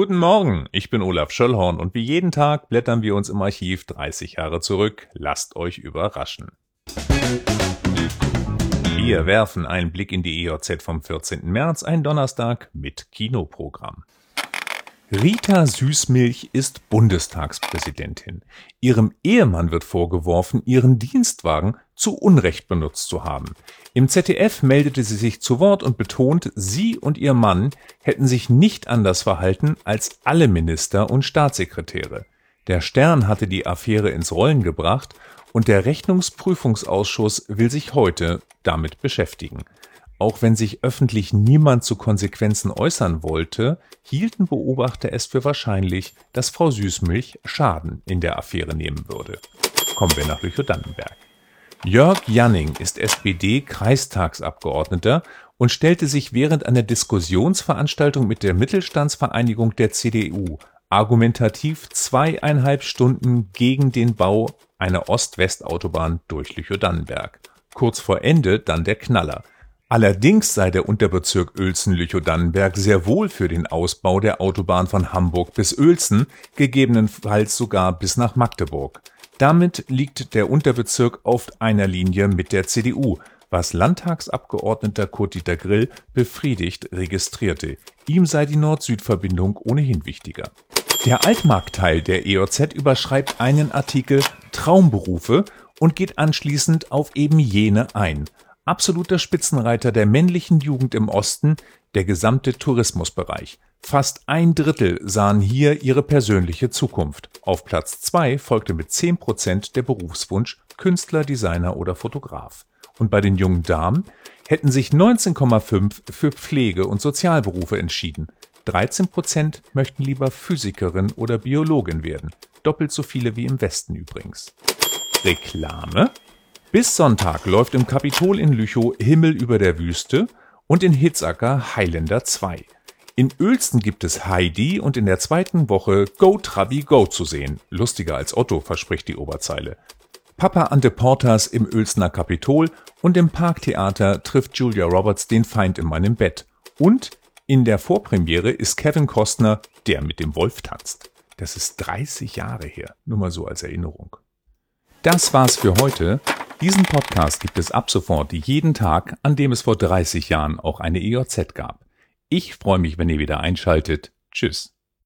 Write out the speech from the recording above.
Guten Morgen, ich bin Olaf Schöllhorn und wie jeden Tag blättern wir uns im Archiv 30 Jahre zurück. Lasst euch überraschen. Wir werfen einen Blick in die EJZ vom 14. März, ein Donnerstag mit Kinoprogramm. Rita Süßmilch ist Bundestagspräsidentin. Ihrem Ehemann wird vorgeworfen, ihren Dienstwagen zu Unrecht benutzt zu haben. Im ZDF meldete sie sich zu Wort und betont, sie und ihr Mann hätten sich nicht anders verhalten als alle Minister und Staatssekretäre. Der Stern hatte die Affäre ins Rollen gebracht und der Rechnungsprüfungsausschuss will sich heute damit beschäftigen. Auch wenn sich öffentlich niemand zu Konsequenzen äußern wollte, hielten Beobachter es für wahrscheinlich, dass Frau Süßmilch Schaden in der Affäre nehmen würde. Kommen wir nach Lüchow-Dannenberg. Jörg Janning ist SPD-Kreistagsabgeordneter und stellte sich während einer Diskussionsveranstaltung mit der Mittelstandsvereinigung der CDU argumentativ zweieinhalb Stunden gegen den Bau einer Ost-West-Autobahn durch Lüchow-Dannenberg. Kurz vor Ende dann der Knaller – Allerdings sei der Unterbezirk Uelzen-Lüchow-Dannenberg sehr wohl für den Ausbau der Autobahn von Hamburg bis Uelzen, gegebenenfalls sogar bis nach Magdeburg. Damit liegt der Unterbezirk auf einer Linie mit der CDU, was Landtagsabgeordneter Kurt-Dieter Grill befriedigt registrierte. Ihm sei die Nord-Süd-Verbindung ohnehin wichtiger. Der Altmarktteil der EOZ überschreibt einen Artikel Traumberufe und geht anschließend auf eben jene ein absoluter Spitzenreiter der männlichen Jugend im Osten der gesamte Tourismusbereich. Fast ein Drittel sahen hier ihre persönliche Zukunft. Auf Platz zwei folgte mit 10 Prozent der Berufswunsch Künstler, Designer oder Fotograf. Und bei den jungen Damen hätten sich 19,5 für Pflege- und Sozialberufe entschieden. 13 Prozent möchten lieber Physikerin oder Biologin werden. Doppelt so viele wie im Westen übrigens. Reklame bis Sonntag läuft im Kapitol in Lüchow Himmel über der Wüste und in Hitzacker Highlander 2. In Uelzen gibt es Heidi und in der zweiten Woche Go Trabi Go zu sehen. Lustiger als Otto, verspricht die Oberzeile. Papa Ante Portas im Uelzner Kapitol und im Parktheater trifft Julia Roberts den Feind in meinem Bett. Und in der Vorpremiere ist Kevin Costner, der mit dem Wolf tanzt. Das ist 30 Jahre her. Nur mal so als Erinnerung. Das war's für heute. Diesen Podcast gibt es ab sofort jeden Tag, an dem es vor 30 Jahren auch eine EOZ gab. Ich freue mich, wenn ihr wieder einschaltet. Tschüss.